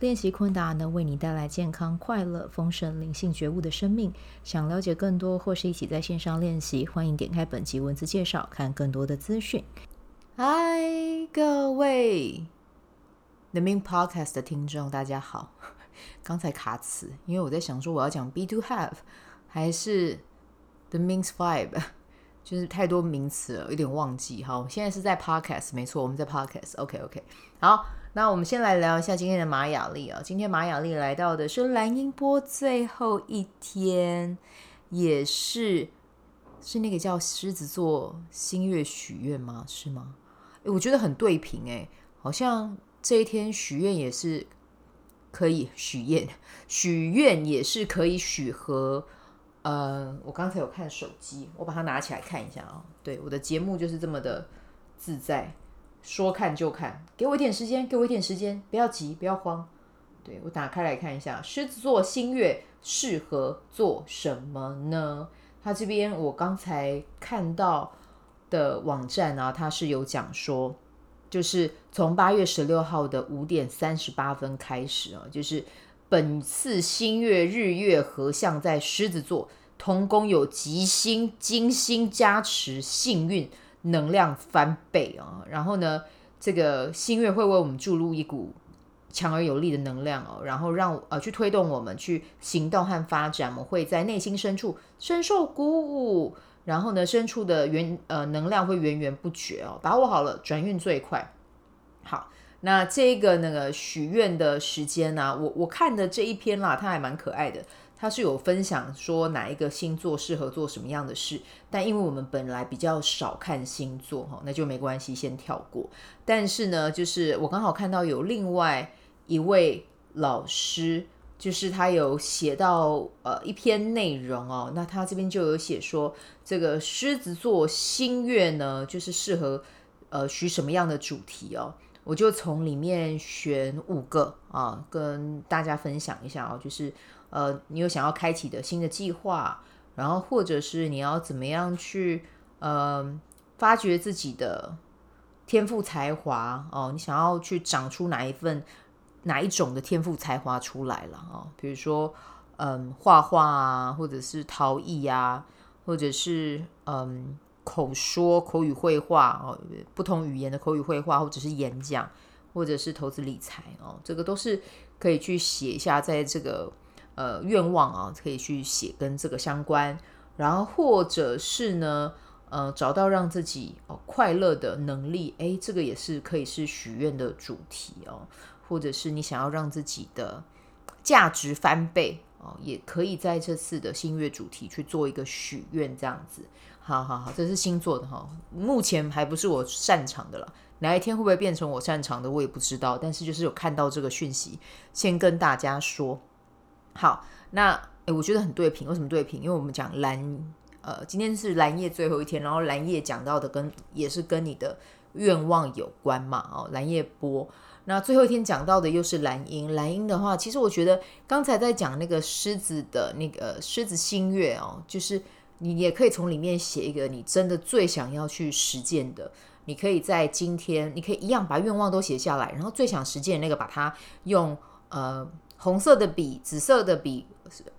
练习昆达能为你带来健康、快乐、丰盛、灵性觉悟的生命。想了解更多或是一起在线上练习，欢迎点开本集文字介绍，看更多的资讯。嗨，各位 The Min Podcast 的听众，大家好。刚才卡词，因为我在想说我要讲 Be to Have 还是 The Min's Vibe，就是太多名词了，有点忘记。好，现在是在 Podcast，没错，我们在 Podcast。OK OK，好。那我们先来聊一下今天的马雅历啊。今天马雅历来到的是蓝音波最后一天，也是是那个叫狮子座新月许愿吗？是吗？诶，我觉得很对平诶，好像这一天许愿也是可以许愿，许愿也是可以许和。呃，我刚才有看手机，我把它拿起来看一下啊。对，我的节目就是这么的自在。说看就看，给我一点时间，给我一点时间，不要急，不要慌。对，我打开来看一下，狮子座新月适合做什么呢？他这边我刚才看到的网站啊，它是有讲说，就是从八月十六号的五点三十八分开始啊，就是本次新月日月合相在狮子座，同宫有吉星、金星加持，幸运。能量翻倍啊！然后呢，这个新月会为我们注入一股强而有力的能量哦，然后让呃去推动我们去行动和发展。我们会在内心深处深受鼓舞，然后呢，深处的源呃能量会源源不绝哦。把握好了，转运最快。好，那这个那个许愿的时间呢、啊？我我看的这一篇啦，它还蛮可爱的。他是有分享说哪一个星座适合做什么样的事，但因为我们本来比较少看星座哈，那就没关系，先跳过。但是呢，就是我刚好看到有另外一位老师，就是他有写到呃一篇内容哦，那他这边就有写说，这个狮子座新月呢，就是适合呃许什么样的主题哦，我就从里面选五个啊，跟大家分享一下哦，就是。呃，你有想要开启的新的计划，然后或者是你要怎么样去呃发掘自己的天赋才华哦？你想要去长出哪一份哪一种的天赋才华出来了哦？比如说嗯画画啊，或者是陶艺啊，或者是嗯口说口语绘画哦，不同语言的口语绘画，或者是演讲，或者是投资理财哦，这个都是可以去写一下在这个。呃，愿望啊，可以去写跟这个相关，然后或者是呢，呃，找到让自己哦快乐的能力，诶，这个也是可以是许愿的主题哦，或者是你想要让自己的价值翻倍哦，也可以在这次的新月主题去做一个许愿，这样子。好好好，这是星座的哈，目前还不是我擅长的了，哪一天会不会变成我擅长的，我也不知道。但是就是有看到这个讯息，先跟大家说。好，那诶，我觉得很对平。为什么对平？因为我们讲蓝，呃，今天是蓝夜最后一天，然后蓝夜讲到的跟也是跟你的愿望有关嘛，哦，蓝夜波。那最后一天讲到的又是蓝鹰，蓝鹰的话，其实我觉得刚才在讲那个狮子的那个狮子新月哦，就是你也可以从里面写一个你真的最想要去实践的，你可以在今天，你可以一样把愿望都写下来，然后最想实践那个把它用呃。红色的笔、紫色的笔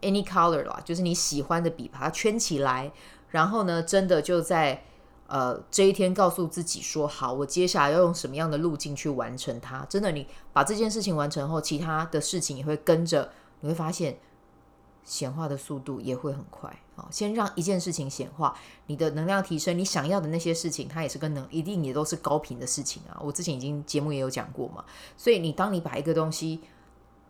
，any color 啦，就是你喜欢的笔，把它圈起来。然后呢，真的就在呃这一天告诉自己说：好，我接下来要用什么样的路径去完成它。真的，你把这件事情完成后，其他的事情也会跟着，你会发现显化的速度也会很快。好，先让一件事情显化，你的能量提升，你想要的那些事情，它也是跟能一定也都是高频的事情啊。我之前已经节目也有讲过嘛。所以你当你把一个东西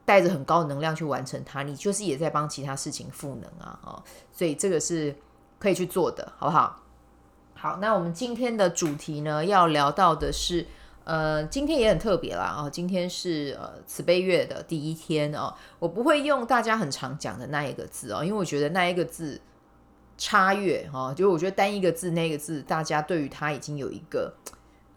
带着很高能量去完成它，你就是也在帮其他事情赋能啊，哦，所以这个是可以去做的，好不好？好，那我们今天的主题呢，要聊到的是，呃，今天也很特别啦，哦，今天是呃慈悲月的第一天哦，我不会用大家很常讲的那一个字哦，因为我觉得那一个字差越哈，就我觉得单一个字那个字，大家对于它已经有一个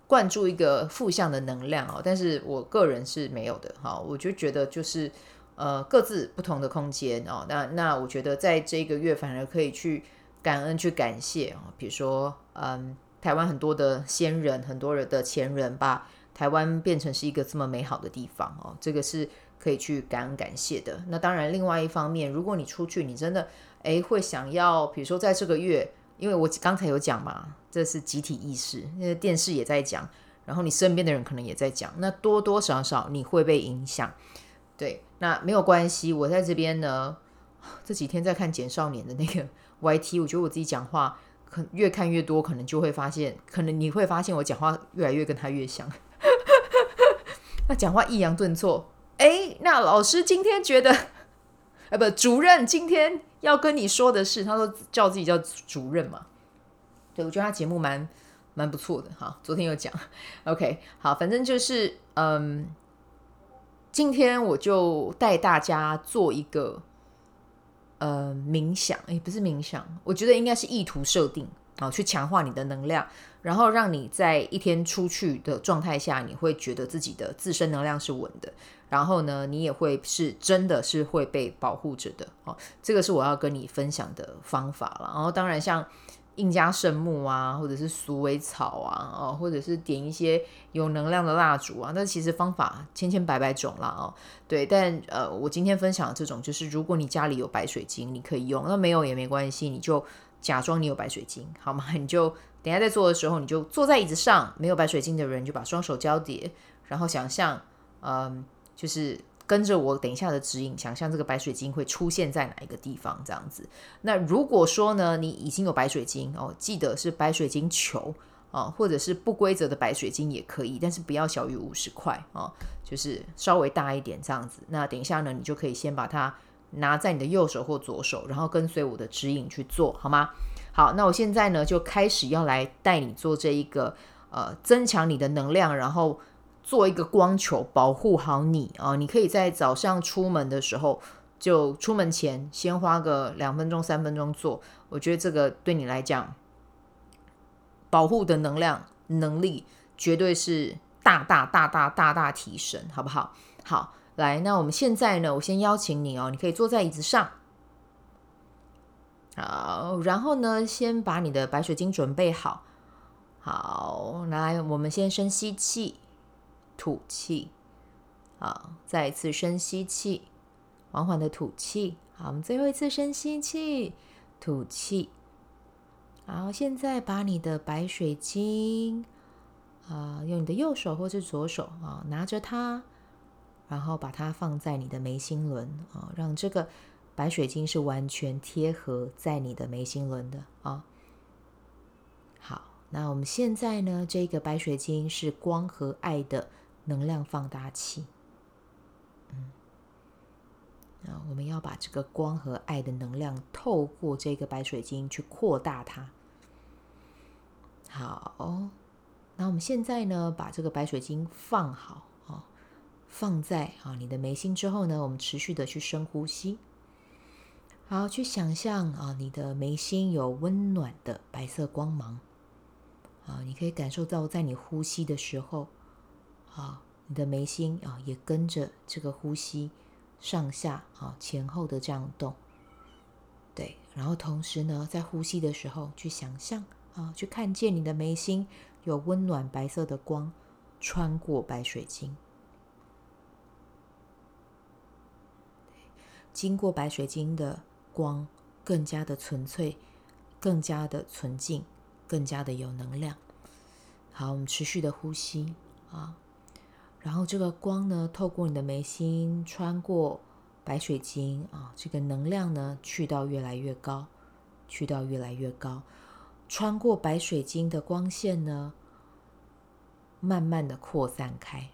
灌注一个负向的能量哦，但是我个人是没有的哈，我就觉得就是呃各自不同的空间哦，那那我觉得在这个月反而可以去感恩去感谢啊，比如说嗯台湾很多的先人，很多人的前人把台湾变成是一个这么美好的地方哦，这个是可以去感恩感谢的。那当然另外一方面，如果你出去，你真的。诶，会想要，比如说在这个月，因为我刚才有讲嘛，这是集体意识，那电视也在讲，然后你身边的人可能也在讲，那多多少少你会被影响。对，那没有关系，我在这边呢，这几天在看简少年的那个 YT，我觉得我自己讲话，可越看越多，可能就会发现，可能你会发现我讲话越来越跟他越像，那讲话抑扬顿挫。诶，那老师今天觉得。哎，不，主任今天要跟你说的是，他说叫自己叫主任嘛。对，我觉得他节目蛮蛮不错的哈。昨天有讲，OK，好，反正就是嗯，今天我就带大家做一个呃冥想，哎，不是冥想，我觉得应该是意图设定啊，去强化你的能量，然后让你在一天出去的状态下，你会觉得自己的自身能量是稳的。然后呢，你也会是真的是会被保护着的哦。这个是我要跟你分享的方法了。然后当然像印加圣木啊，或者是鼠尾草啊，哦，或者是点一些有能量的蜡烛啊，那其实方法千千百百种啦哦。对，但呃，我今天分享的这种就是，如果你家里有白水晶，你可以用；那没有也没关系，你就假装你有白水晶，好吗？你就等下在做的时候，你就坐在椅子上，没有白水晶的人就把双手交叠，然后想象，嗯。就是跟着我等一下的指引，想象这个白水晶会出现在哪一个地方，这样子。那如果说呢，你已经有白水晶哦，记得是白水晶球哦，或者是不规则的白水晶也可以，但是不要小于五十块哦，就是稍微大一点这样子。那等一下呢，你就可以先把它拿在你的右手或左手，然后跟随我的指引去做好吗？好，那我现在呢就开始要来带你做这一个呃，增强你的能量，然后。做一个光球保护好你啊！你可以在早上出门的时候，就出门前先花个两分钟、三分钟做。我觉得这个对你来讲，保护的能量能力绝对是大大大大大大提升，好不好？好，来，那我们现在呢，我先邀请你哦，你可以坐在椅子上，好，然后呢，先把你的白水晶准备好，好，来，我们先深吸气。吐气，好，再一次深吸气，缓缓的吐气。好，我们最后一次深吸气，吐气。好，现在把你的白水晶，啊，用你的右手或是左手啊，拿着它，然后把它放在你的眉心轮啊，让这个白水晶是完全贴合在你的眉心轮的啊。好，那我们现在呢，这个白水晶是光和爱的。能量放大器，嗯，啊，我们要把这个光和爱的能量透过这个白水晶去扩大它。好，那我们现在呢，把这个白水晶放好啊，放在啊你的眉心之后呢，我们持续的去深呼吸。好，去想象啊，你的眉心有温暖的白色光芒啊，你可以感受到在你呼吸的时候。啊，你的眉心啊，也跟着这个呼吸上下啊前后的这样动，对。然后同时呢，在呼吸的时候，去想象啊，去看见你的眉心有温暖白色的光穿过白水晶，经过白水晶的光更加的纯粹，更加的纯净，更加的有能量。好，我们持续的呼吸啊。然后这个光呢，透过你的眉心，穿过白水晶啊，这个能量呢，去到越来越高，去到越来越高，穿过白水晶的光线呢，慢慢的扩散开，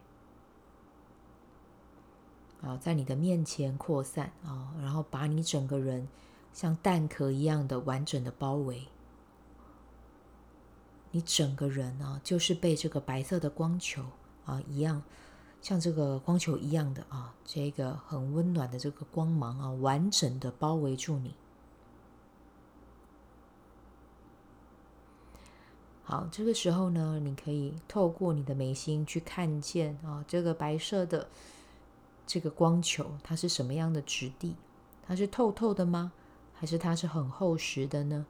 啊，在你的面前扩散啊，然后把你整个人像蛋壳一样的完整的包围，你整个人啊，就是被这个白色的光球。啊，一样，像这个光球一样的啊，这个很温暖的这个光芒啊，完整的包围住你。好，这个时候呢，你可以透过你的眉心去看见啊，这个白色的这个光球，它是什么样的质地？它是透透的吗？还是它是很厚实的呢？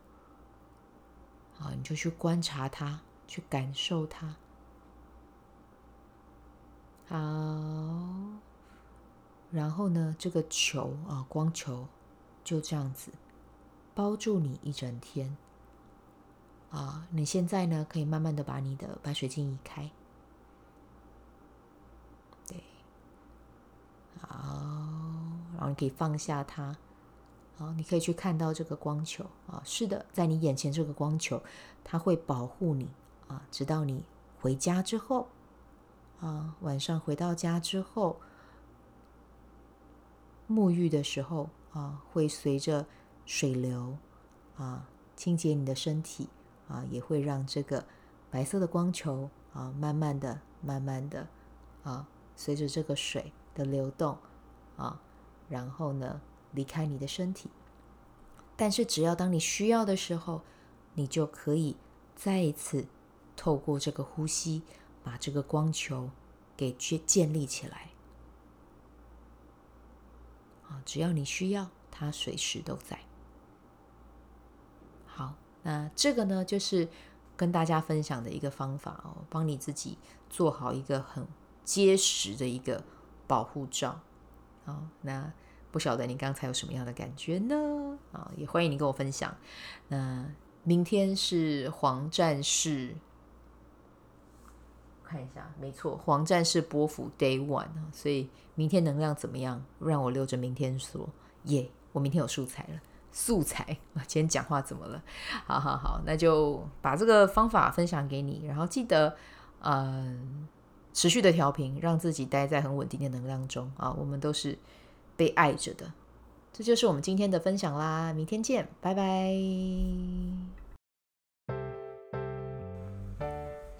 好，你就去观察它，去感受它。好，然后呢，这个球啊，光球就这样子包住你一整天。啊，你现在呢，可以慢慢的把你的白水晶移开。对，好，然后你可以放下它。好，你可以去看到这个光球啊，是的，在你眼前这个光球，它会保护你啊，直到你回家之后，啊，晚上回到家之后，沐浴的时候啊，会随着水流啊，清洁你的身体。啊，也会让这个白色的光球啊，慢慢的、慢慢的啊，随着这个水的流动啊，然后呢，离开你的身体。但是，只要当你需要的时候，你就可以再一次透过这个呼吸，把这个光球给建建立起来。啊，只要你需要，它随时都在。好。那这个呢，就是跟大家分享的一个方法哦，帮你自己做好一个很结实的一个保护罩。好，那不晓得你刚才有什么样的感觉呢？啊，也欢迎你跟我分享。那明天是黄战士，看一下，没错，黄战士波符 Day One，所以明天能量怎么样？让我留着明天说。耶，我明天有素材了。素材，今天讲话怎么了？好好好，那就把这个方法分享给你，然后记得，嗯，持续的调频，让自己待在很稳定的能量中啊。我们都是被爱着的，这就是我们今天的分享啦。明天见，拜拜。